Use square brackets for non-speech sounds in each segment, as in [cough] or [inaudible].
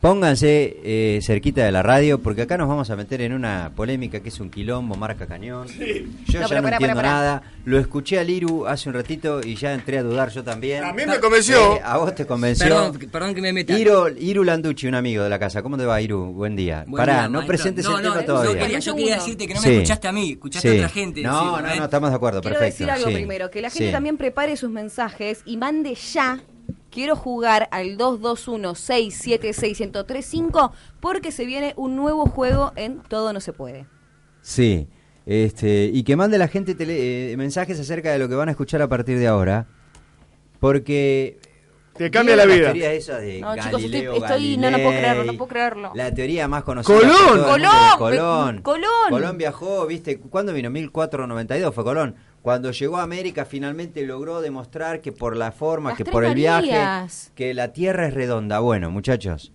Pónganse eh, cerquita de la radio porque acá nos vamos a meter en una polémica que es un quilombo, marca cañón. Yo No, ya pero no pará, entiendo pará, pará. nada. Lo escuché a Liru hace un ratito y ya entré a dudar yo también. A mí me convenció. Eh, a vos te convenció. Perdón, perdón que me meta. Iru, Iru Landucci, un amigo de la casa. ¿Cómo te va, Iru? Buen día. Buen Pará, día, no maestro. presentes no, el no, tema yo todavía. Quería, yo quería decirte que no me Sí. escuchaste a mí, escuchaste Sí. a otra gente. No, decir, no, no, estamos de acuerdo, Quiero perfecto. decir algo sí. primero, que la gente Sí. también prepare sus mensajes y mande ya. Quiero jugar al 221-676-1035 porque se viene un nuevo juego en Todo No Se Puede. Sí, este, y que mande la gente tele- eh, mensajes acerca de lo que van a escuchar a partir de ahora, porque... Te cambia la ¿vieron vida. de No, chicos, estoy- no, no puedo creerlo, no puedo creerlo. La teoría más conocida. ¡Colón! ¡Colón! Colón. Colón. Colón viajó, ¿viste? ¿Cuándo vino? 1492 fue Colón. Cuando llegó a América finalmente logró demostrar que por la forma, Las que por el viaje, Marías. que la Tierra es redonda. Bueno, muchachos,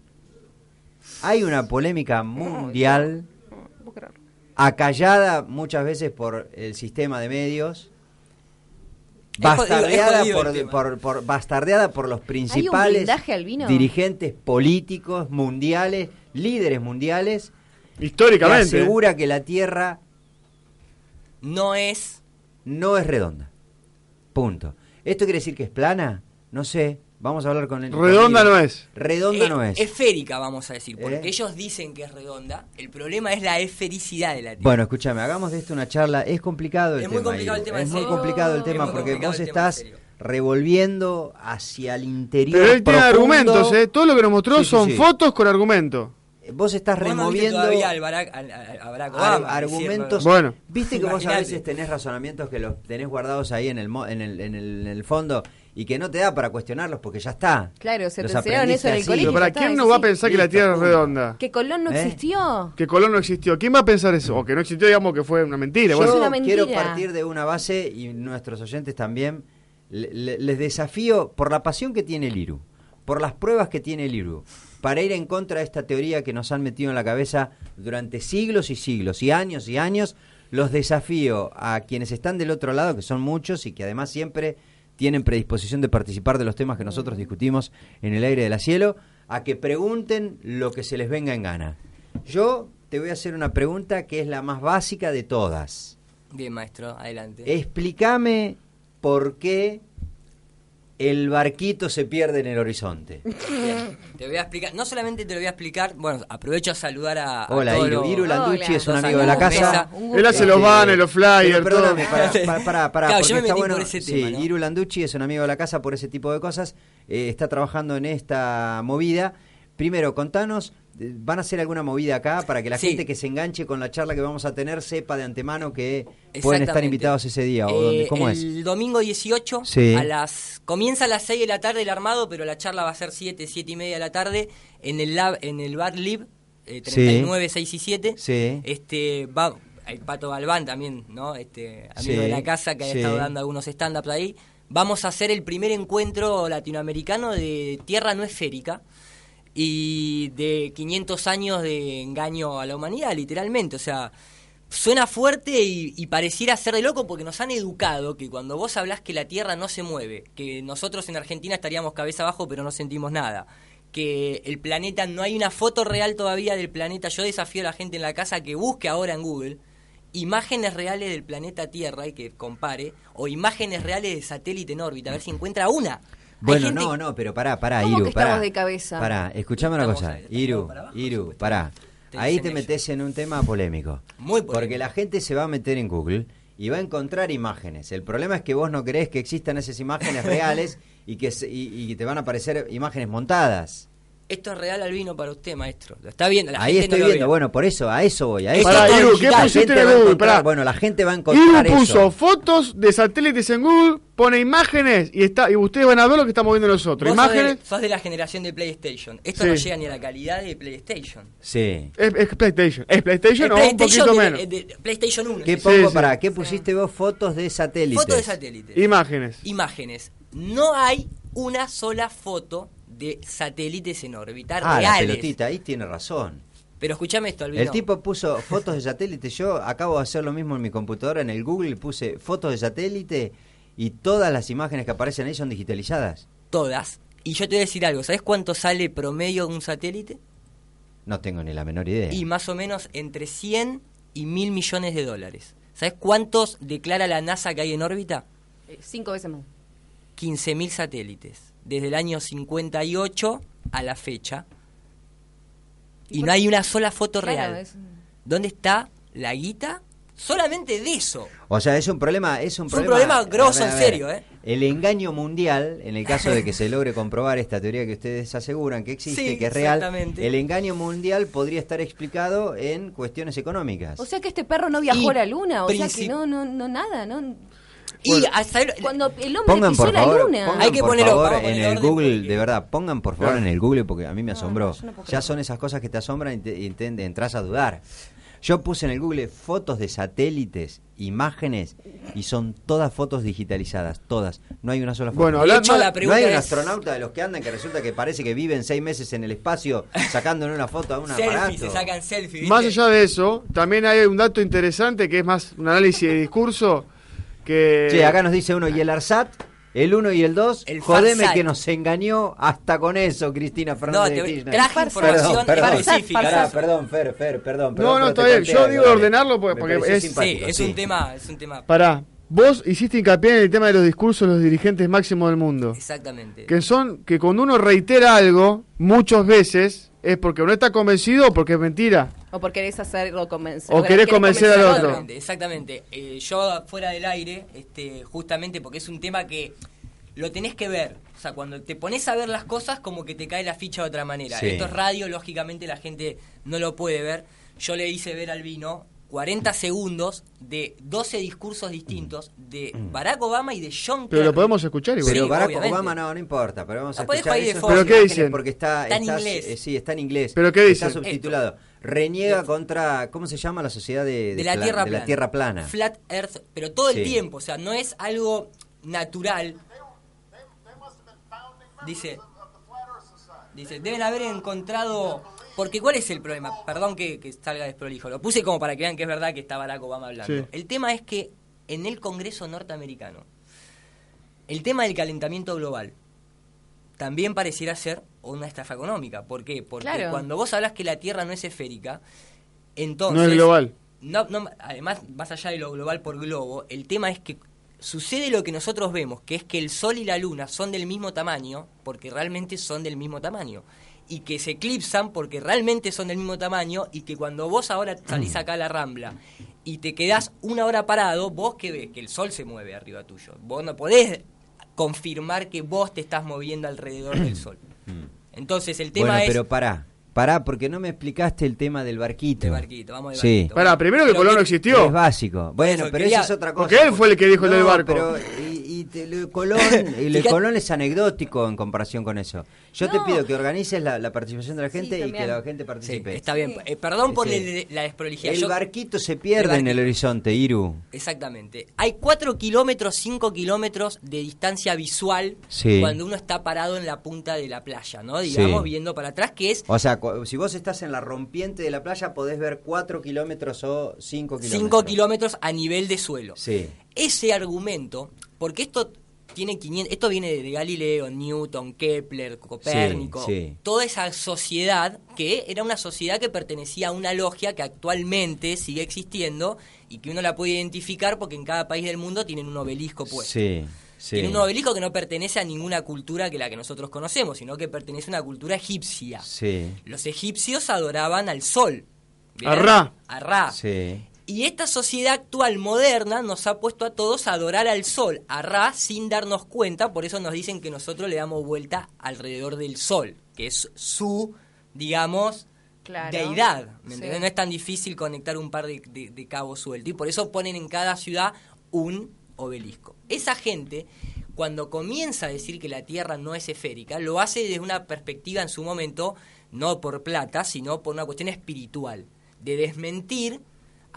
hay una polémica mundial acallada muchas veces por el sistema de medios, Es jodido, es bastardeada jodido por, tema. por- por- bastardeada por los principales dirigentes políticos mundiales, líderes mundiales, que Históricamente. asegura que la Tierra No es. No es redonda. Punto. ¿Esto quiere decir que es plana? No sé. Vamos a hablar con el Redonda con no es. Redonda eh, no es. Esférica, vamos a decir. Porque ¿Eh? ellos dicen que es redonda. El problema es la esfericidad de la Tierra. Bueno, escúchame, hagamos de esto una charla. Es complicado el Es muy tema. complicado el tema, es muy complicado el Es tema muy porque vos estás revolviendo hacia el interior. Pero él tiene profundo. argumentos, ¿eh? Todo lo que nos mostró Sí, sí, son sí. fotos con argumento. Vos estás Vos no removiendo todavía al Barack, al- al- a Barack ar- Obama, argumentos. Bueno. Viste que vos a veces tenés razonamientos que los tenés guardados ahí en el, mo- en el, en el, en el fondo y que no te da para cuestionarlos porque ya está. Claro, se Los te enseñaron eso en el aprendiste así. colegio. Pero para quién no va a pensar que la Tierra es redonda. ¿Que Colón no ¿Eh? existió? Que Colón no existió. ¿Quién va a pensar eso? O que no existió, digamos que fue una mentira. Yo Bueno, Es una mentira. quiero partir de una base y nuestros oyentes también. le- le- les desafío por la pasión que tiene el IRU, por las pruebas que tiene el IRU, para ir en contra de esta teoría que nos han metido en la cabeza durante siglos y siglos y años y años. Los desafío a quienes están del otro lado, que son muchos y que además siempre tienen predisposición de participar de los temas que nosotros discutimos en el aire de la cielo, a que pregunten lo que se les venga en gana. Yo te voy a hacer una pregunta que es la más básica de todas. Bien, maestro, adelante. Explícame por qué el barquito se pierde en el horizonte. [laughs] Bien, Te voy a explicar, no solamente te lo voy a explicar, bueno, aprovecho a saludar a, a Hola, Iru. Iru Landucci Hola. es un amigo de la casa. él hace los Este, banners, los pero flyers, todo. perdóname, pará, [laughs] pará, pará, pará, Claro, porque yo me está metí bueno. por ese sí, tema, ¿no? Iru Landucci es un amigo de la casa por ese tipo de cosas. eh, está trabajando en esta movida. Primero, contanos, ¿van a hacer alguna movida acá para que la Sí. gente que se enganche con la charla que vamos a tener sepa de antemano que pueden estar invitados ese día? ¿O Eh, dónde? ¿Cómo es? el domingo 18, Sí. a las, comienza a las 6 de la tarde el armado, pero la charla va a ser 7, 7 y media de la tarde en el lab, en el Bar Lib, eh, 39, 6 y 7. Sí. Este, va, el Pato Galván también, ¿no? Este, amigo Sí, de la casa que ha sí. estado dando algunos stand-ups ahí. Vamos a hacer el primer encuentro latinoamericano de tierra no esférica y de 500 años de engaño a la humanidad, literalmente. O sea, suena fuerte y, pareciera ser de loco porque nos han educado que cuando vos hablás que la Tierra no se mueve, que nosotros en Argentina estaríamos cabeza abajo pero no sentimos nada, que el planeta, no hay una foto real todavía del planeta, yo desafío a la gente en la casa que busque ahora en Google imágenes reales del planeta Tierra y que compare, o imágenes reales de satélite en órbita, a ver si encuentra una. Bueno, gente- no, no, pero pará, pará, ¿Cómo Iru, que pará. estamos de cabeza? Pará, escuchame una cosa. ahí, Iru, para abajo, Iru, supuesto. pará. Te Ahí te metes en un tema polémico. Muy polémico. Porque la gente se va a meter en Google y va a encontrar imágenes. El problema es que vos no crees que existan esas imágenes reales y que se- y, y te van a aparecer imágenes montadas. Esto es real albino para usted, maestro. Lo está viendo. La Ahí gente estoy no lo viendo, ve. bueno, por eso, a eso voy. A eso Pará, voy. Iru, ¿qué La pusiste gente en va a Google? encontrar- Pará. Bueno, la gente va a Iru encontrar puso eso. fotos de satélites en Google, pone imágenes y está y ustedes van a ver lo que estamos viendo nosotros. Vos sos de, Imágenes sos de la generación de PlayStation. Esto Sí. no llega ni a la calidad de PlayStation. Sí. es, es PlayStation. Es PlayStation El o un PlayStation poquito de- menos. de- de PlayStation 1. ¿Qué pongo sí. para qué pusiste vos fotos de satélites? Foto de satélite. Imágenes. Imágenes. No hay una sola foto de satélites en órbita Ah, la reales. pelotita, ahí tiene razón. Pero escúchame esto, Albino. El tipo puso fotos de satélite. Yo acabo de hacer lo mismo en mi computadora, en el Google, puse fotos de satélite y todas las imágenes que aparecen ahí son digitalizadas. Todas. Y yo te voy a decir algo, ¿sabes cuánto sale promedio un satélite? No tengo ni la menor idea. Y más o menos entre 100 y 1000 millones de dólares. ¿Sabes cuántos declara la NASA que hay en órbita? Eh, cinco veces más. 15.000 satélites. Desde el año 58 a la fecha. ¿Y no hay una sola foto Claro, real. es- ¿Dónde está la guita? Solamente de eso. O sea, es un problema, es un Es un problema, problema grosso, ver, en serio, ¿eh? El engaño mundial, en el caso de que se logre comprobar esta teoría que ustedes aseguran que existe, Sí, que es real, el engaño mundial podría estar explicado en cuestiones económicas. O sea que este perro no viajó Y a la luna, o sea que no, no, no nada, ¿no? Y a saber- Cuando el hombre Pongan pisó por la favor, luna. pongan Hay que por ponerlo, favor a en poner el orden Google, porque- de verdad, pongan por favor en el Google porque a mí me No, asombró. no, no ya son esas cosas que te asombran y, te, y te- entras a dudar. Yo puse en el Google fotos de satélites, imágenes y son todas fotos digitalizadas, todas. No hay una sola foto. Bueno, De habla- hecho, más- la no pregunta hay un es- astronauta de los que andan que resulta que parece que viven seis meses en el espacio sacándole una foto a un selfie, aparato. se sacan selfies. ¿viste? Más allá de eso, también hay un dato interesante que es más un análisis de discurso que... Che, acá nos dice uno, y el ARSAT, el 1 y el 2, El jodeme Farsat. que nos engañó hasta con eso, Cristina No, Fernández te de traje Farsat. información Perdón, perdón. específica. Farsat, Pará, Farsat. perdón, Fer, Fer, perdón. No, perdón, no, pero está bien. Yo digo dale. ordenarlo porque- es- Sí, es sí. un tema, es un tema. Pará, vos hiciste hincapié en el tema de los discursos de los dirigentes máximos del mundo. Exactamente. Que son que cuando uno reitera algo muchas veces es porque no está convencido o porque es mentira. O por querés hacerlo convencer. O querés convencer al otro. Exactamente, exactamente. Eh, yo fuera del aire, este, justamente porque es un tema que lo tenés que ver. O sea, cuando te pones a ver las cosas, como que te cae la ficha de otra manera. Sí. Esto es radio, lógicamente la gente no lo puede ver. Yo le hice ver al vino 40 segundos de 12 discursos distintos de Barack Obama y de John Pero Kerry. lo podemos escuchar igual. Pero Sí, Barack obviamente. Obama no, no importa, pero vamos a podés escuchar eso. fondo. ¿Pero qué dicen? Porque está, Está en está- inglés. eh, sí, está en inglés. ¿Pero qué Está dicen? subtitulado. Reniega contra, ¿cómo se llama la sociedad de, de la, tierra de plana. la Tierra plana? Flat Earth, pero todo el tiempo, o sea, no es algo natural. Dice, dice, deben haber encontrado, porque ¿cuál es el problema? Perdón que, que salga desprolijo, lo puse como para que vean que es verdad que está Barack Obama hablando. Sí. El tema es que en el Congreso norteamericano, el tema del calentamiento global también pareciera ser una estafa económica. ¿Por qué? Porque Claro. cuando vos hablas que la Tierra no es esférica, entonces... No es global. No, no, además, más allá de lo global por globo, el tema es que sucede lo que nosotros vemos, que es que el Sol y la Luna son del mismo tamaño, porque realmente son del mismo tamaño. Y que se eclipsan porque realmente son del mismo tamaño y que cuando vos ahora salís acá a la Rambla y te quedás una hora parado, vos que ves que el Sol se mueve arriba tuyo. Vos no podés confirmar que vos te estás moviendo alrededor del Sol. Entonces el tema bueno, es... pero pará, pará, porque no me explicaste el tema del barquito. De barquito, vamos de Sí. barquito. Pará, primero que Pero Colón no existió. Es básico. Bueno, eso, pero quería- eso es otra cosa. Porque él fue el que dijo el del barco. Pero, y, y te- Colón, [laughs] el Colón es anecdótico en comparación con eso. Yo te pido que organices la, la participación de la Sí, gente y que la gente Sí, participe. está bien. Eh, perdón por el- la desprolijidad. El Yo- barquito se pierde El en el horizonte, Iru. Exactamente. Hay 4 kilómetros, 5 kilómetros de distancia visual Sí. cuando uno está parado en la punta de la playa, ¿no? Digamos, Sí. viendo para atrás, que es O sea, si vos estás en la rompiente de la playa, podés ver 4 kilómetros o 5 kilómetros. 5 kilómetros a nivel de suelo. Sí. Ese argumento, porque esto tiene 500, esto viene de Galileo, Newton, Kepler, Copérnico, Sí, sí. toda esa sociedad que era una sociedad que pertenecía a una logia que actualmente sigue existiendo y que uno la puede identificar porque en cada país del mundo tienen un obelisco puesto. Sí, sí. Tiene un obelisco que no pertenece a ninguna cultura que la que nosotros conocemos, sino que pertenece a una cultura egipcia. Sí. Los egipcios adoraban al sol. ¿bien? A Ra. A Ra. Sí. Y esta sociedad actual moderna nos ha puesto a todos a adorar al sol, a Ra, sin darnos cuenta, por eso nos dicen que nosotros le damos vuelta alrededor del sol, que es su, digamos, Claro. deidad. ¿me Sí. No es tan difícil conectar un par de, de- de cabos sueltos. Y por eso ponen en cada ciudad un obelisco. Esa gente, cuando comienza a decir que la Tierra no es esférica, lo hace desde una perspectiva en su momento, no por plata, sino por una cuestión espiritual, de desmentir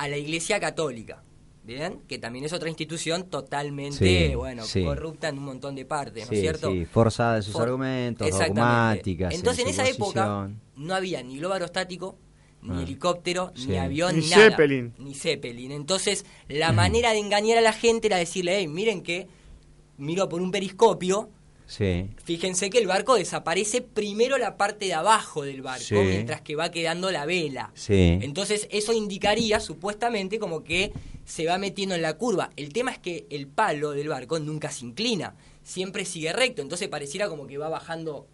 a la Iglesia Católica. ¿Bien? Que también es otra institución totalmente, Sí, bueno, sí. corrupta en un montón de partes, ¿no es Sí, cierto? sí, forzada de sus For- argumentos, dogmáticas. Entonces, en esa época no había ni globo aerostático, ni Ah. helicóptero, Sí. ni avión, Ni ni, nada. Zeppelin. Ni Zeppelin. Entonces, la manera de engañar a la gente era decirle, hey, miren que miro por un periscopio Sí. Fíjense que el barco desaparece primero la parte de abajo del barco, Sí. mientras que va quedando la vela. Sí. Entonces eso indicaría supuestamente como que se va metiendo en la curva. El tema es que el palo del barco nunca se inclina, siempre sigue recto, entonces pareciera como que va bajando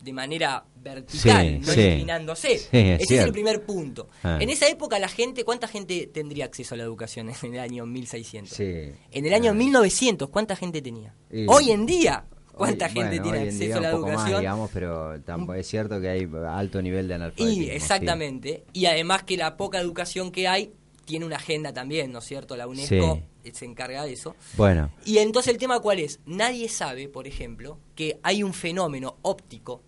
de manera vertical, Sí, no sí. inclinándose. Sí, es Ese es el primer punto. Ah. En esa época la gente, ¿cuánta gente tendría acceso a la educación en el año 1600? Sí. En el año Ah. 1900, ¿cuánta gente tenía? Y- Hoy en día, ¿cuánta Hoy- gente bueno, tiene acceso a la educación? Más, digamos, pero tampoco es cierto que hay alto nivel de analfabetismo. Y exactamente. Y además que la poca educación que hay tiene una agenda también, ¿no es cierto? La UNESCO se encarga de eso. Bueno, Y entonces el tema cuál es? Nadie sabe, por ejemplo, que hay un fenómeno óptico.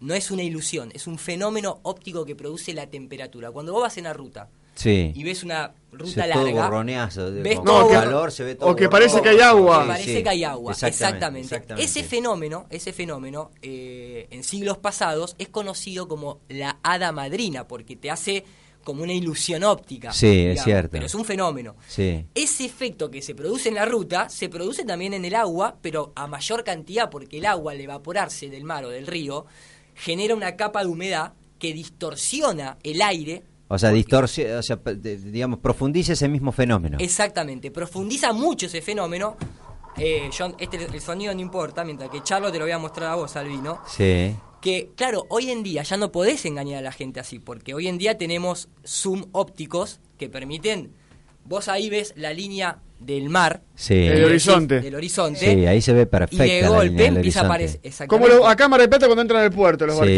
No es una ilusión, es un fenómeno óptico que produce la temperatura. Cuando vos vas en la ruta sí. y ves una Se ruta ve todo larga, borroneazo, ves con todo calor, se ve todo o que parece que hay agua. que parece Sí, que hay agua, exactamente. exactamente. Ese fenómeno, ese fenómeno, eh, en siglos pasados es conocido como la hada madrina, porque te hace como una ilusión óptica. Sí, es cierto. Pero es un fenómeno. Sí. Ese efecto que se produce en la ruta se produce también en el agua, pero a mayor cantidad, porque el agua al evaporarse del mar o del río genera una capa de humedad que distorsiona el aire. O sea, distorsión, o sea, digamos, profundiza ese mismo fenómeno. Exactamente, profundiza mucho ese fenómeno. Eh, John, este, el sonido no importa, mientras que Charlo te lo voy a mostrar a vos, Albino. Sí. Que, claro, hoy en día ya no podés engañar a la gente así, porque hoy en día tenemos zoom ópticos que permiten. Vos ahí ves la línea del mar. Sí. El del horizonte. Del horizonte. Sí, ahí se ve perfecta Y de golpe empieza a aparecer. Como lo- a cámara de plata cuando entran al puerto los Sí.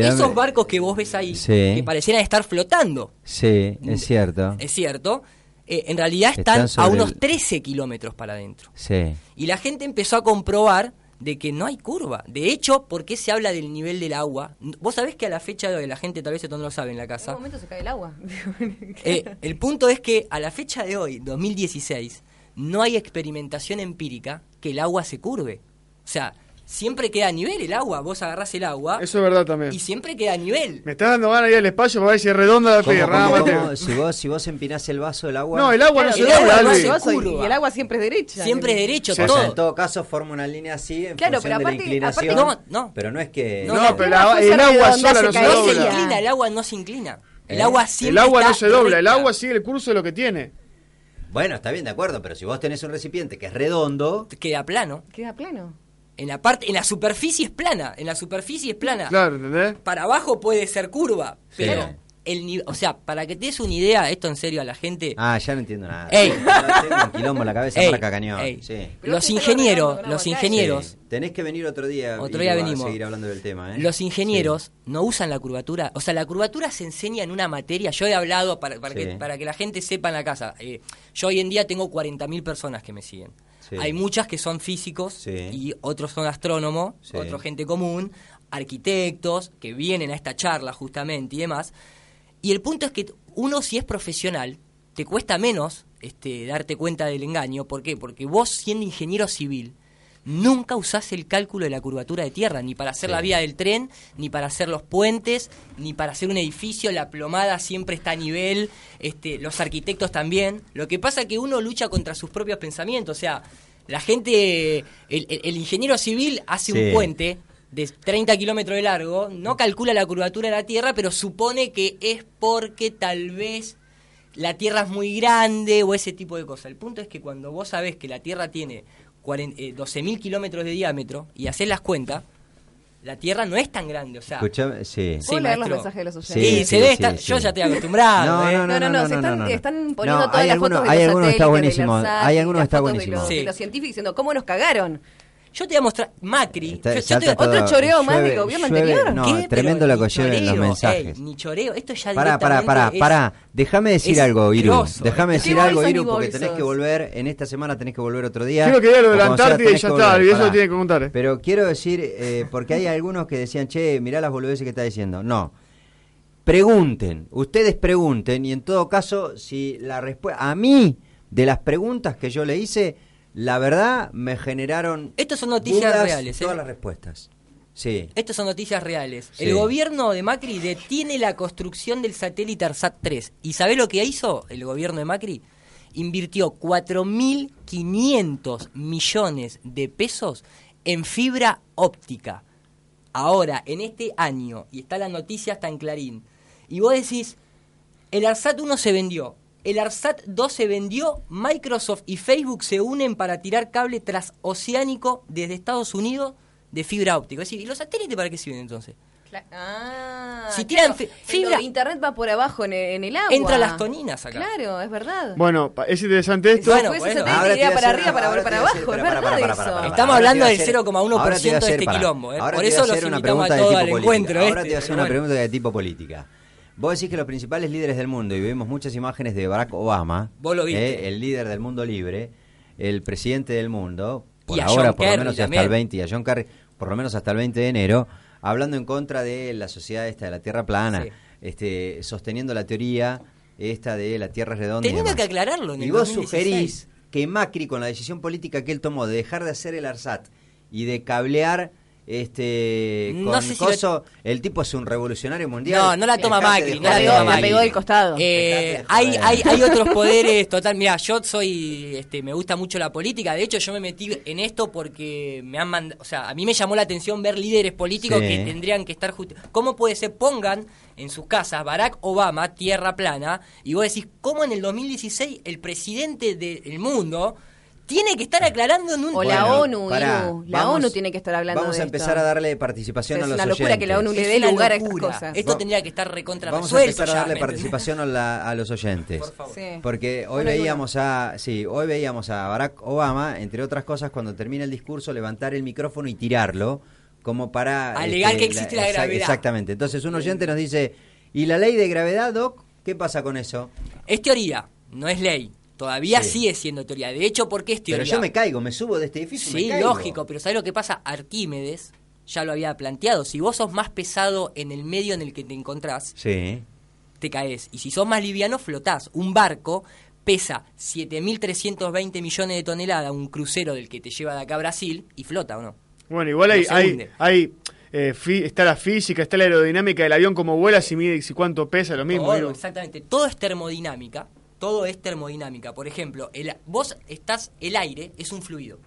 Esos barcos que vos ves ahí, Sí. que parecieran estar flotando, Sí, es cierto. es cierto, eh, en realidad están, Están a unos el- 13 kilómetros para adentro. Sí. Y la gente empezó a comprobar de que no hay curva. De hecho, ¿por qué se habla del nivel del agua? Vos sabés que a la fecha de hoy, la gente tal vez esto no lo sabe en la En casa. un momento se cae el agua. [laughs] Eh, el punto es que a la fecha de hoy, 2016, no hay experimentación empírica que el agua se curve. O sea, siempre queda a nivel el agua. Vos agarrás el agua Eso es verdad también. y siempre queda a nivel. Me estás dando ganas ir al espacio para ver si es redonda la ¿Cómo, tierra. Si vos, si vos empinás el vaso del agua... No, el agua no Claro, se el dobla, no se Curva. y el agua siempre es derecha. Siempre es derecho, Sí, O sea, todo. en todo caso forma una línea así en Claro, pero de la aparte- inclinación. aparte- No, no. Pero no es que... No, No, pero la el agua sola se no se No se dobla. inclina, el agua no se inclina. El ¿Eh? agua siempre El agua no se dobla, el agua sigue el curso de lo que tiene. Bueno, está bien, de acuerdo, pero si vos tenés un recipiente que es redondo... queda plano. Queda plano. En la parte, en la superficie es plana, en la superficie es plana. Claro, ¿entendés? Para abajo puede ser curva, Sí. pero el nivel, o sea, para que te des una idea, esto en serio a la gente, Ah, ya no entiendo nada. Ey. [laughs] No, tengo un quilombo en la cabeza, Ey, marca cañón. ey. Sí. Pero los ingenieros, los ingenieros, Sí. Tenés que venir otro día Otro y día venimos. a seguir hablando del tema. ¿eh? los ingenieros no usan la curvatura, o sea, la curvatura se enseña en una materia, yo he hablado para, para, Sí. que, para que la gente sepa en la casa, eh, yo hoy en día tengo 40.000 personas que me siguen. Sí. Hay muchas que son físicos Sí. y otros son astrónomos, Sí. otro gente común, arquitectos que vienen a esta charla justamente y demás. Y el punto es que uno si es profesional, te cuesta menos este, darte cuenta del engaño. ¿Por qué? Porque vos siendo ingeniero civil, nunca usás el cálculo de la curvatura de tierra, ni para hacer Sí. la vía del tren, ni para hacer los puentes, ni para hacer un edificio, la plomada siempre está a nivel, este, los arquitectos también. Lo que pasa es que uno lucha contra sus propios pensamientos, o sea, la gente, el, ingeniero civil hace Sí. un puente de 30 kilómetros de largo, no calcula la curvatura de la Tierra, pero supone que es porque tal vez la Tierra es muy grande o ese tipo de cosas. El punto es que cuando vos sabés que la Tierra tiene 40 eh, 12.000 kilómetros de diámetro y haces las cuentas, la Tierra no es tan grande, o sea... Escuchame, sí. ¿Puedo leer los mensajes de los Sí, oyentes? Sí, se sí, ve, sí, está- sí. yo ya estoy acostumbrado. No, ¿eh? no, no, No, no, no, se no, están, no, no. están poniendo No, todas hay las alguno- fotos de hay los alguno que está satélites, de buenísimo, los hay SAT, alguno que las está de buenísimo. los- Sí. De los científicos diciendo cómo nos cagaron. Yo te voy a mostrar Macri. Está- yo- yo te- todo, otro choreo más llueve- del gobierno llueve- anterior. No, ¿Qué? tremendo Pero lo que lleven los mensajes. ey, ni choreo, esto ya Pará, pará, pará, es- pará. Déjame decir algo, Iru. Déjame ¿Qué decir algo, Iru, porque tenés que volver. En esta semana tenés que volver otro día. Quiero que lo de la Antártida y ya está, y eso tiene que contar. eh. Pero quiero decir, eh, porque hay algunos que decían, che, mirá las boludeces que está diciendo. No. Pregunten, ustedes pregunten, y en todo caso, si la respuesta. A mí, de las preguntas que yo le hice, la verdad me generaron. Estos son noticias dudas reales, ¿eh? Todas las respuestas. Sí. Estas son noticias reales. Sí. El gobierno de Macri detiene la construcción del satélite ARSAT 3. ¿Y sabe lo que hizo el gobierno de Macri? Invirtió 4.500 millones de pesos en fibra óptica. Ahora, en este año, y está la noticia hasta en Clarín, y vos decís, el ARSAT 1 se vendió, el ARSAT 2 se vendió, Microsoft y Facebook se unen para tirar cable transoceánico desde Estados Unidos de fibra óptica. Es decir, ¿y los satélites para qué sirven entonces? Ah, Si tiran fibra- internet va por abajo en el, en el agua. Entra las toninas acá. Claro, es verdad. Bueno, es interesante esto. Bueno, Después bueno. Ahora te iría para arriba, para ahora para voy a hacer- abajo, es para, verdad para, para, eso. para, para, Estamos ahora hablando del hacer- 0,1% ahora te voy a de este para. quilombo, ¿eh? Ahora Por eso a los hacer una invitamos a pregunta de todos tipo al encuentro Ahora este, te voy a hacer una pregunta de tipo política. Vos decís que los principales líderes del mundo, y vemos muchas imágenes de Barack Obama, Vos lo viste. eh, el líder del mundo libre, el presidente del mundo, por Y ahora por lo menos hasta el 20, y a John Kerry, por lo menos hasta el 20 de enero, hablando en contra de la sociedad esta de la Tierra plana, Sí. este, sosteniendo la teoría esta de la Tierra redonda. y Teniendo demás. que aclararlo en Y vos 2016. sugerís que Macri, con la decisión política que él tomó de dejar de hacer el ARSAT y de cablear este No con sé si lo- coso, el tipo es un revolucionario mundial. No, no la toma Macri, no la toma La Macri. pegó del costado. Eh, hay, hay, hay otros [laughs] poderes total. Mira, yo soy, este, me gusta mucho la política. De hecho, yo me metí en esto porque me han mandado, o sea, a mí me llamó la atención ver líderes políticos Sí. que tendrían que estar justi- ¿Cómo puede ser? Pongan en sus casas Barack Obama, tierra plana, y vos decís, ¿cómo en el 2016 el presidente del mundo tiene que estar aclarando en un... O la Bueno, ONU, pará, Iru, la vamos- ONU tiene que estar hablando Vamos de a esto. empezar a darle participación Es a los una locura que la ONU oyentes. le dé Es lugar a estas cosas. Esto Va- tendría que estar recontra Vamos a empezar a darle participación a, la- a los oyentes. Por favor. Sí. Porque hoy veíamos a, sí, hoy veíamos a Barack Obama, entre otras cosas, cuando termina el discurso, levantar el micrófono y tirarlo, como para Alegar que existe la gravedad. Exactamente. Entonces un oyente nos dice, ¿y la ley de gravedad, Doc? ¿Qué pasa con eso? Es teoría, no es ley. Todavía Sí. sigue siendo teoría. De hecho, ¿por qué es teoría? Pero yo me caigo, me subo de este edificio. y Sí, me caigo. lógico, pero ¿sabes lo que pasa? Arquímedes ya lo había planteado. Si vos sos más pesado en el medio en el que te encontrás, Sí. te caes. Y si sos más liviano, flotás. Un barco pesa 7.320 millones de toneladas, un crucero del que te lleva de acá a Brasil, y flota, ¿o no? Bueno, igual hay, No se hay, hunde. hay eh, fi- está la física, está la aerodinámica del avión, como vuela, si mide, si cuánto pesa, lo mismo. Todo, exactamente. Todo es termodinámica. Todo es termodinámica. Por ejemplo, el, vos estás, el aire es un fluido.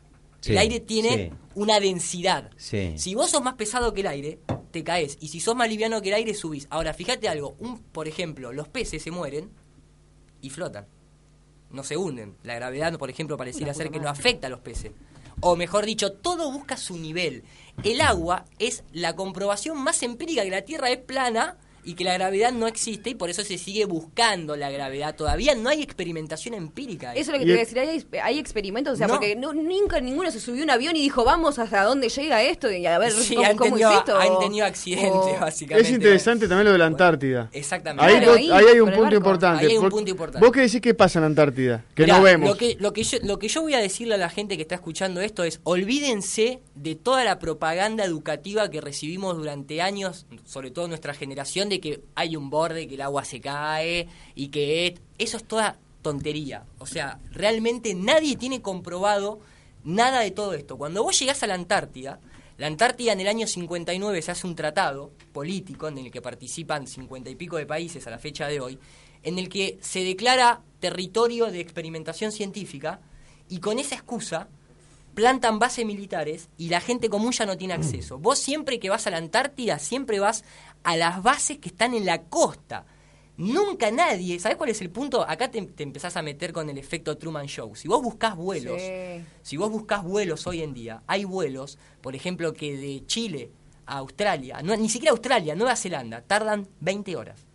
Sí, el aire tiene sí. una densidad. Sí. Si vos sos más pesado que el aire, te caes. Y si sos más liviano que el aire, subís. Ahora, fíjate algo. Un, por ejemplo, los peces se mueren y flotan. No se hunden. La gravedad, por ejemplo, pareciera ser que no afecta a los peces. O mejor dicho, todo busca su nivel. El agua es la comprobación más empírica que la Tierra es plana y que la gravedad no existe y por eso se sigue buscando la gravedad. Todavía no hay experimentación empírica. Eso es lo que Y te iba a decir. ¿Hay, hay experimentos? O sea, No. porque no- nunca ninguno se subió a un avión y dijo, vamos hasta dónde llega esto y a ver Sí, cómo, han cómo tenido, es esto. han tenido accidentes, o- básicamente. Es interesante también lo de la Antártida. Exactamente. Ahí, Claro, vos- ahí, ahí hay un punto importante. Ahí hay un Por- punto importante. ¿Vos qué decís que pasa en la Antártida? Que Mirá, no vemos. Lo que, lo, que yo, lo que yo voy a decirle a la gente que está escuchando esto es, olvídense de toda la propaganda educativa que recibimos durante años, sobre todo nuestra generación, de que hay un borde, que el agua se cae y que eso es toda tontería. O sea, realmente nadie tiene comprobado nada de todo esto. Cuando vos llegás a la Antártida, la Antártida en el año 59 se hace un tratado político en el que participan 50 y pico de países a la fecha de hoy, en el que se declara territorio de experimentación científica y con esa excusa plantan bases militares y la gente común ya no tiene acceso. Vos siempre que vas a la Antártida, siempre vas a las bases que están en la costa. Nunca nadie, ¿sabés cuál es el punto? Acá te, te empezás a meter con el efecto Truman Show. Si vos buscás vuelos, Sí. si vos buscás vuelos hoy en día, hay vuelos, por ejemplo, que de Chile a Australia, no, ni siquiera Australia, Nueva Zelanda, tardan 20 horas,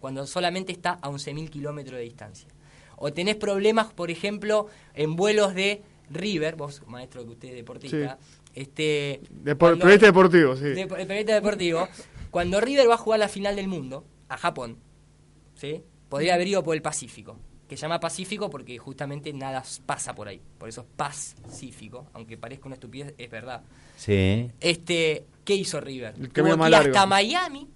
cuando solamente está a 11.000 kilómetros de distancia. O tenés problemas, por ejemplo, en vuelos de River, vos, maestro que usted es deportista, este... Depor- cuando- periodista deportivo, sí. de- el periodista deportivo, [laughs] cuando River va a jugar la final del mundo, a Japón, ¿sí? Podría haber ido por el Pacífico, que se llama Pacífico porque justamente nada pasa por ahí, por eso es pacífico, aunque parezca una estupidez, es verdad. Sí. Este, ¿qué hizo River? El Tuvo que largo. hasta Miami.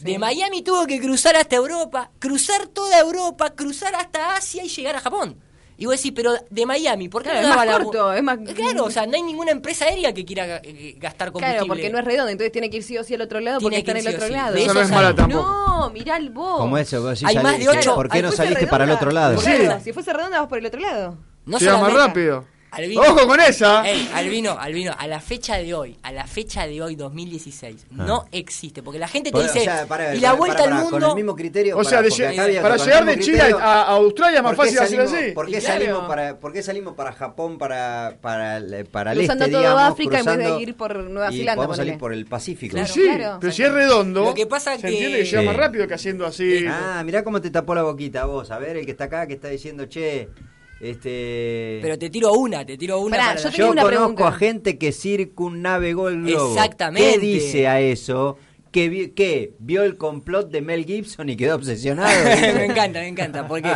De Miami tuvo que cruzar hasta Europa, cruzar toda Europa, cruzar hasta Asia y llegar a Japón. Y vos decís, pero de Miami, ¿por qué Claro, no es más la- corto, es más- Claro, o sea, no hay ninguna empresa aérea que quiera eh, gastar combustible. Claro, porque no es redondo, entonces tiene que ir sí o sí al otro lado porque está en el sí otro sí. lado. Eso no es sabe- tampoco. No, mirá el vos. Como eso, vos Hay más de ¿qué- ocho- ¿Por qué no saliste para el otro lado? Sí. Si fuese redonda vas por el otro lado. No Llega más rápido. Albino. Ojo con esa. Ey, Albino, Albino, a la fecha de hoy, a la fecha de hoy, 2016, no existe. Porque la gente te dice, Ah. o sea, pará, y la vuelta pará, al pará, mundo... Con el mismo criterio. O sea, de para llegar de Chile a, a Australia es más ¿por qué fácil salimos- así. ¿Por qué, claro. salimos para, ¿Por qué salimos para Japón, para, para, el- para el Cruzando este, todo digamos, África en vez de cruzando, ir por Nueva y Zelanda, podemos salir ponele? por el Pacífico. Claro, sí, claro. pero si es redondo, Lo que pasa se que- entiende que llega Sí. más rápido que haciendo así. Ah, mirá cómo te tapó la boquita vos. A ver, el que está acá, que está diciendo, che, este... Pero te tiro una, te tiro una Pará, para yo la- tengo Yo una conozco pregunta. a gente que circunnavegó el globo. Exactamente. ¿Qué dice a eso? ¿Que, vi- que vio el complot de Mel Gibson y quedó obsesionado? [laughs] me encanta, me encanta. Porque,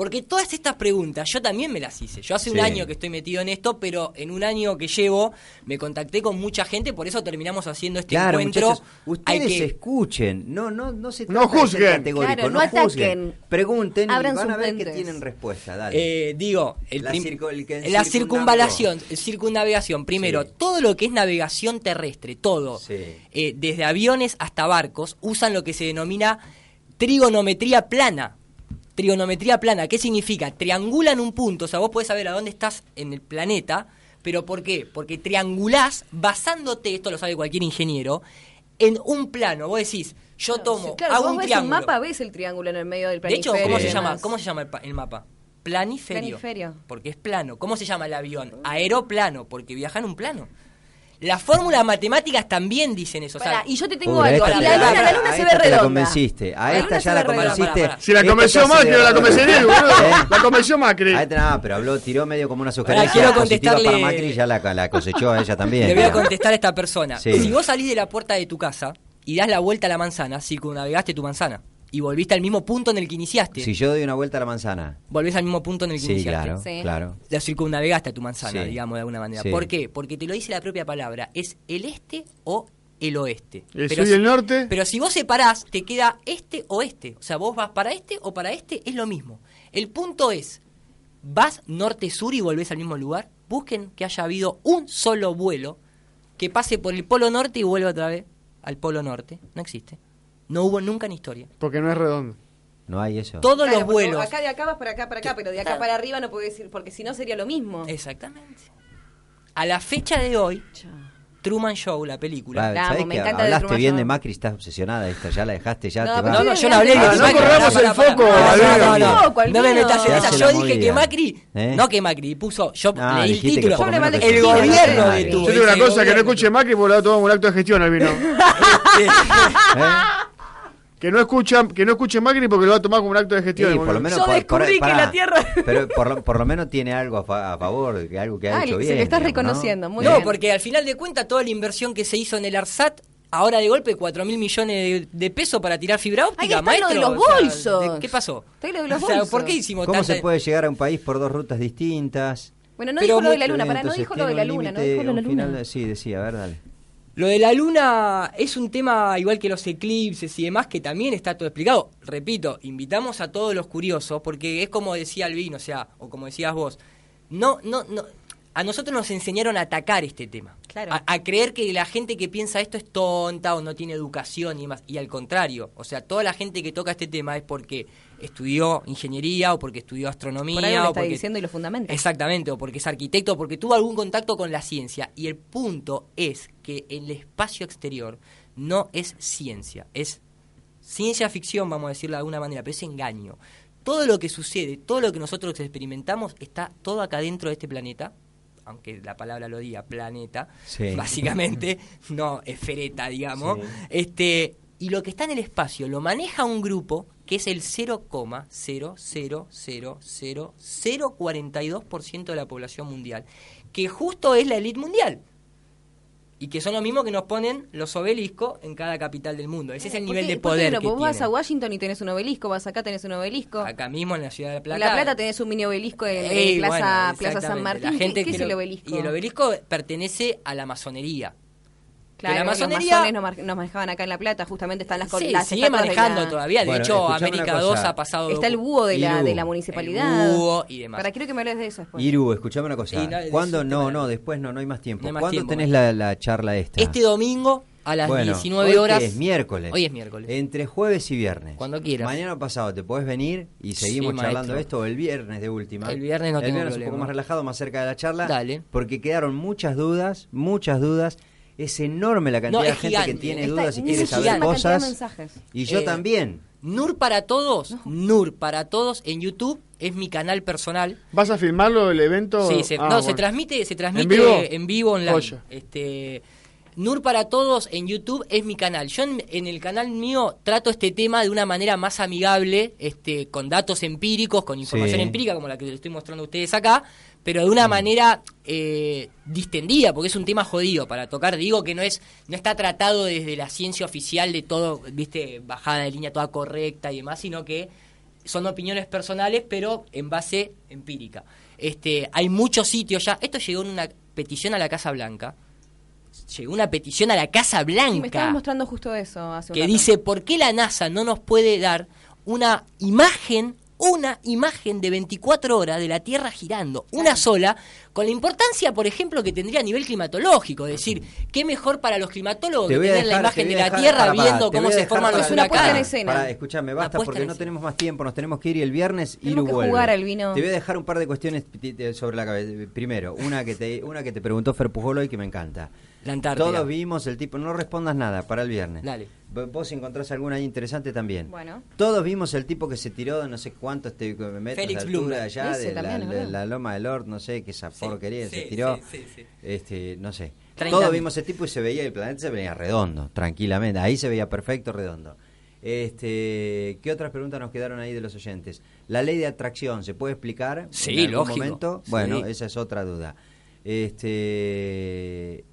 porque todas estas preguntas yo también me las hice. Yo hace un año que estoy metido en esto, pero en un año que llevo me contacté con mucha gente, por eso terminamos haciendo este Claro, encuentro. muchachos, ustedes que- escuchen, no, no, no se No trata de ser juzguen. categóricos, Claro, no, no ataquen. juzguen, pregunten Abran y van a sus ver que mentes. tienen respuesta, dale. Eh, digo, el La prim- circo- el que la circunvalación, circunnavegación. Primero, Sí. todo lo que es navegación terrestre, todo, Sí. eh, desde aviones hasta barcos, usan lo que se denomina trigonometría plana. Trigonometría plana, ¿qué significa? Triangulan un punto, o sea, vos podés saber a dónde estás en el planeta, pero ¿por qué? Porque triangulás basándote, esto lo sabe cualquier ingeniero, en un plano. Vos decís, yo tomo, Claro, hago vos un ves triángulo. un mapa, ves el triángulo en el medio del De hecho, planiferio. ¿cómo se llama? ¿Cómo se llama el, el mapa? Planiferio. Planiferio. Porque es plano. ¿Cómo se llama el avión? Aeroplano, porque viaja en un plano. Las fórmulas matemáticas también dicen eso. o sea, Pará, y yo te tengo algo. esta Y la luna, la luna a se esta ve te la redonda. convenciste, a La esta ya la ve redonda. convenciste. Si la Esto convenció Macri, la convencería, boludo. ¿Eh? La convenció Macri. A esta nada, pero habló, tiró medio como una sugerencia quiero contestarle- para Macri, ya la, la cosechó a ella también. le voy a contestar a esta persona. Sí. Si vos salís de la puerta de tu casa y das la vuelta a la manzana, circunnavegaste tu manzana. Y volviste al mismo punto en el que iniciaste. Si yo doy una vuelta a la manzana. Volvés al mismo punto en el que Sí, iniciaste. claro, Sí. claro. La circunnavegaste a tu manzana, Sí. digamos de alguna manera. Sí. ¿Por qué? Porque te lo dice la propia palabra. Es el este o el oeste. El Pero sur y si- el norte. Pero si vos separás, te queda este o este. O sea, vos vas para este o para este, es lo mismo. El punto es, vas norte-sur y volvés al mismo lugar. Busquen que haya habido un solo vuelo que pase por el polo norte y vuelva otra vez al polo norte. No existe. No hubo nunca en historia. Porque no es redondo. No hay eso. Todos Claro, los vuelos. Acá de acá vas para acá, para acá, pero de acá Claro. para arriba no puedes ir, porque si no sería lo mismo. Exactamente. A la fecha de hoy. Truman Show, la película. Va, La ¿sabés amo, me que encanta de hablaste Truman bien Show. de Macri, estás obsesionada esta, ya la dejaste, ya No, te va. No, no, yo no hablé de que no Macri- corramos el foco. No, no, no, no me metas en esa. Yo la dije que. Macri, ¿Eh? no que Macri, puso, yo Ah, leí el título. Yo le El gobierno de Yo tu- te digo una cosa, que no escuche Macri porque lo tomamos un acto de gestión, Albino. [laughs] ¿Eh? Que no, escucha, que no escuche Macri porque lo va a tomar como un acto de gestión. Sí, por lo menos Yo por- descubrí por- que pará. la Tierra- Pero por lo, por lo menos tiene algo a, fa- a favor, que algo que ha Ah, hecho se bien. le estás digamos, ¿no? reconociendo, muy No, bien. porque al final de cuentas toda la inversión que se hizo en el ARSAT, ahora de golpe 4 mil millones de, de pesos para tirar fibra óptica, Ahí está lo maestro. de los o sea, bolsos. ¿de- ¿Qué pasó? Está lo de [laughs] los O sea, bolsos. ¿por qué hicimos ¿Cómo tanta... se puede llegar a un país por dos rutas distintas? Bueno, no Pero dijo lo de la luna, para, no dijo lo de la un luna, no dijo lo de la un luna. final- sí, decía, a ver, dale. Lo de la luna es un tema igual que los eclipses y demás que también está todo explicado. Repito, invitamos a todos los curiosos porque es como decía Alvin, o sea, o como decías vos, no, no, no, a nosotros nos enseñaron a atacar este tema. Claro. A, a creer que la gente que piensa esto es tonta o no tiene educación y demás. Y al contrario, o sea, toda la gente que toca este tema es porque estudió ingeniería o porque estudió astronomía Por algo o está porque diciendo y lo fundamenta. Exactamente, o porque es arquitecto, o porque tuvo algún contacto con la ciencia. Y el punto es que el espacio exterior no es ciencia, es ciencia ficción, vamos a decirlo de alguna manera, pero es engaño. Todo lo que sucede, todo lo que nosotros experimentamos está todo acá dentro de este planeta, aunque la palabra lo diga, planeta, Sí. básicamente, [laughs] no esfereta, digamos. Sí. Este, y lo que está en el espacio lo maneja un grupo que es el 0,0000042% de la población mundial, que justo es la élite mundial. Y que son lo mismo que nos ponen los obeliscos en cada capital del mundo. Ese es el ¿Por nivel qué- de poder no? que Vos vas a Washington y tenés un obelisco, vas acá tenés un obelisco. Acá mismo en la ciudad de La Plata. en La Plata tenés un mini obelisco en, en Ey, Plaza, bueno, Plaza San. Martín. La ¿Qué- gente ¿Qué, es el obelisco? Y el obelisco pertenece a la masonería. Claro, la los masonería- masones nos, mar- nos manejaban acá en La Plata, justamente están las Sí, las sigue de manejando la- todavía. De Bueno, hecho, América una 2 cosa. ha pasado. Está el búho de la, Iru. de la municipalidad. El búho y demás. Para, quiero que me hables de eso después. Iru, escuchame una cosa. No, ¿Cuándo? un No, tema- no, después no, no hay más tiempo. No hay más ¿Cuándo tiempo, tenés la, la charla esta? Este domingo a las Bueno, 19 hoy horas. es miércoles. Hoy es miércoles. Entre jueves y viernes. Cuando quieras. Mañana pasado te podés venir y seguimos Sí, charlando maestro. de esto o el viernes de última. El viernes no El tengo viernes un problema. poco más relajado, más cerca de la charla. Dale. Porque quedaron muchas dudas, muchas dudas. Es enorme la cantidad No, de gente que tiene Está dudas y quiere saber cosas. mensajes. Y yo Eh, también. Nur para todos, Nur para todos en YouTube es mi canal personal. ¿Vas a filmarlo el evento? Sí, se, Ah, no, se transmite, se transmite ¿En vivo? en vivo online. Este, Nur para todos en YouTube es mi canal. Yo en, en el canal mío trato este tema de una manera más amigable, este, con datos empíricos, con información Sí. empírica como la que les estoy mostrando a ustedes acá, pero de una manera eh, distendida, porque es un tema jodido para tocar. Digo que no es, no está tratado desde la ciencia oficial de todo, viste, bajada de línea toda correcta y demás, sino que son opiniones personales, pero en base empírica. Este, hay muchos sitios ya. Esto llegó en una petición a la Casa Blanca. Llegó una petición a la Casa Sí, me estabas Blanca mostrando justo eso hace un que rato. dice por qué la NASA no nos puede dar una imagen, una imagen de 24 horas de la Tierra girando, una sola, con la importancia, por ejemplo, que tendría a nivel climatológico. Es decir, qué mejor para los climatólogos Te que tener la imagen te de la Tierra para, para, viendo cómo se forman los Es una puesta en huracanes. escena. Para, escúchame, basta porque no tenemos más tiempo, nos tenemos que ir y el viernes vuelve. jugar al vino. Te voy a dejar un par de cuestiones ti- ti- sobre la cabeza. Primero, una que te una que te preguntó Fer Pujolo y que me encanta. La Antártida. Todos vimos el tipo, no respondas nada para el viernes. Dale. V- Vos encontrás alguna ahí interesante también. Bueno. Todos vimos el tipo que se tiró de no sé cuántos te- metros Félix de Blum. altura allá de la, de la loma del Lord, no sé qué esa Sí, porquería, sí, se tiró. sí, sí, sí. Este, no sé. 30 Todos vimos ese tipo y se veía el planeta se veía redondo, tranquilamente. Ahí se veía perfecto, redondo. Este, ¿qué otras preguntas nos quedaron ahí de los oyentes? La ley de atracción, ¿se puede explicar? Sí, en algún lógico. momento? Sí. Bueno, esa es otra duda. Este,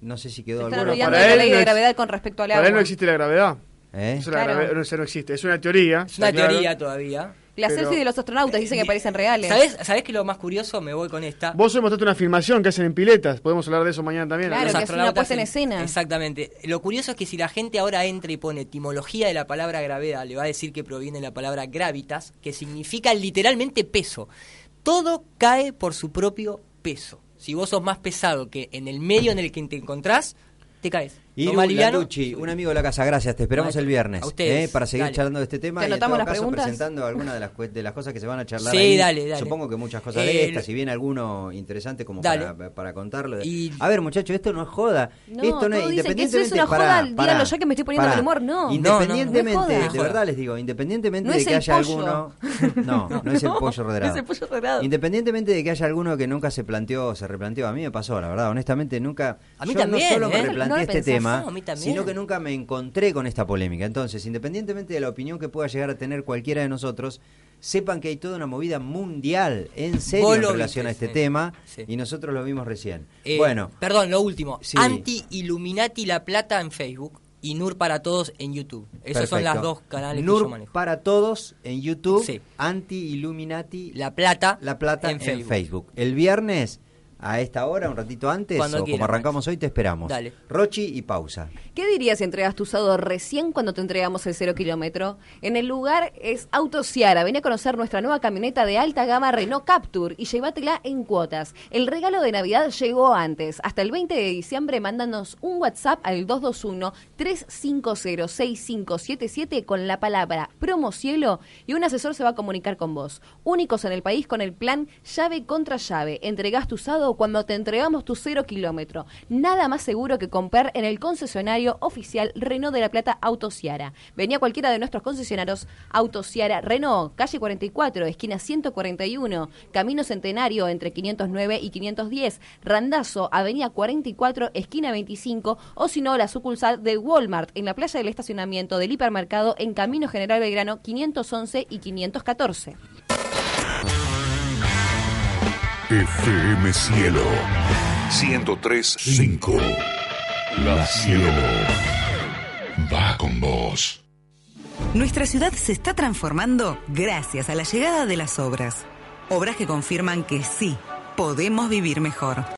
no sé si quedó alguna. olvidando para de la él ley no de gravedad con respecto al agua. Para él no existe la gravedad. ¿Eh? Eso, la Claro. gravedad- no, eso no existe. Es una teoría. Es una claro. teoría todavía. Las Pero- selfies de los astronautas dicen que parecen reales. ¿Sabés, ¿Sabés qué es lo más curioso? Me voy con esta. Vos hoy mostraste una filmación que hacen en piletas. Podemos hablar de eso mañana también. Claro, Los que es una astronautas puesta en escena. Exactamente. Lo curioso es que si la gente ahora entra y pone etimología de la palabra gravedad, le va a decir que proviene de la palabra gravitas, que significa literalmente peso. Todo cae por su propio peso. Si vos sos más pesado que en el medio en el que te encontrás, te caes. Liviano, Landucci, un amigo de la casa, gracias, te esperamos Maestro, el viernes a ustedes, ¿eh? para seguir dale. charlando de este tema ¿Te y en todo caso preguntas? presentando algunas de las, cue- de las cosas que se van a charlar Sí, ahí. dale, dale. Supongo que muchas cosas Eh, de estas, si viene alguno interesante como para, para contarlo. Y- A ver, muchachos, esto no es joda. No, esto no es que eso independientemente es una pará, joda, díganlo pará, ya que me estoy poniendo de humor, no. Independientemente, No, no, de verdad les digo, independientemente de que el haya alguno. [laughs] No, [laughs] no, es el pollo el roderado. Independientemente de que haya alguno que nunca se planteó, se replanteó, a mí me pasó, la verdad, honestamente nunca. A mí yo también, no solo me ¿eh? replanteé ¿No lo este pensás? Tema, No, a mí también. sino que nunca me encontré con esta polémica. Entonces, independientemente de la opinión que pueda llegar a tener cualquiera de nosotros, sepan que hay toda una movida mundial, en serio, en relación a este sí. tema, Sí. y nosotros lo vimos recién. Eh, bueno, Perdón, lo último. Sí. Anti-Illuminati La Plata en Facebook y Nur para Todos en YouTube. Esos son las dos canales Nur que yo manejo. para todos en YouTube, Sí. Anti-Illuminati La Plata, La Plata en en Facebook. Facebook. El viernes, a esta hora, un ratito antes, Cuando o como arrancamos hoy, te esperamos. Dale. Rochi y pausa. ¿Qué dirías si entregas tu usado recién cuando te entregamos el cero kilómetro? En el lugar es Autociara. Ven a conocer nuestra nueva camioneta de alta gama Renault Capture y llévatela en cuotas. El regalo de Navidad llegó antes. Hasta el 20 de diciembre mándanos un WhatsApp al 221-350-6577 con la palabra promo cielo y un asesor se va a comunicar con vos. Únicos en el país con el plan llave contra llave. Entregás tu cuando te entregamos tu cero kilómetro. Nada más seguro que comprar en el concesionario oficial Renault de la Plata Autociara. Venía cualquiera de nuestros concesionarios Autociara Renault, calle 44, esquina 141, Camino Centenario entre 509 y 510, Randazo, avenida 44, esquina 25, o si no, la sucursal de Walmart en la playa del estacionamiento del hipermercado en Camino General Belgrano 511 y 514. FM Cielo 1035. La Cielo va con vos. Nuestra ciudad se está transformando gracias a la llegada de las obras. Obras que confirman que sí, podemos vivir mejor.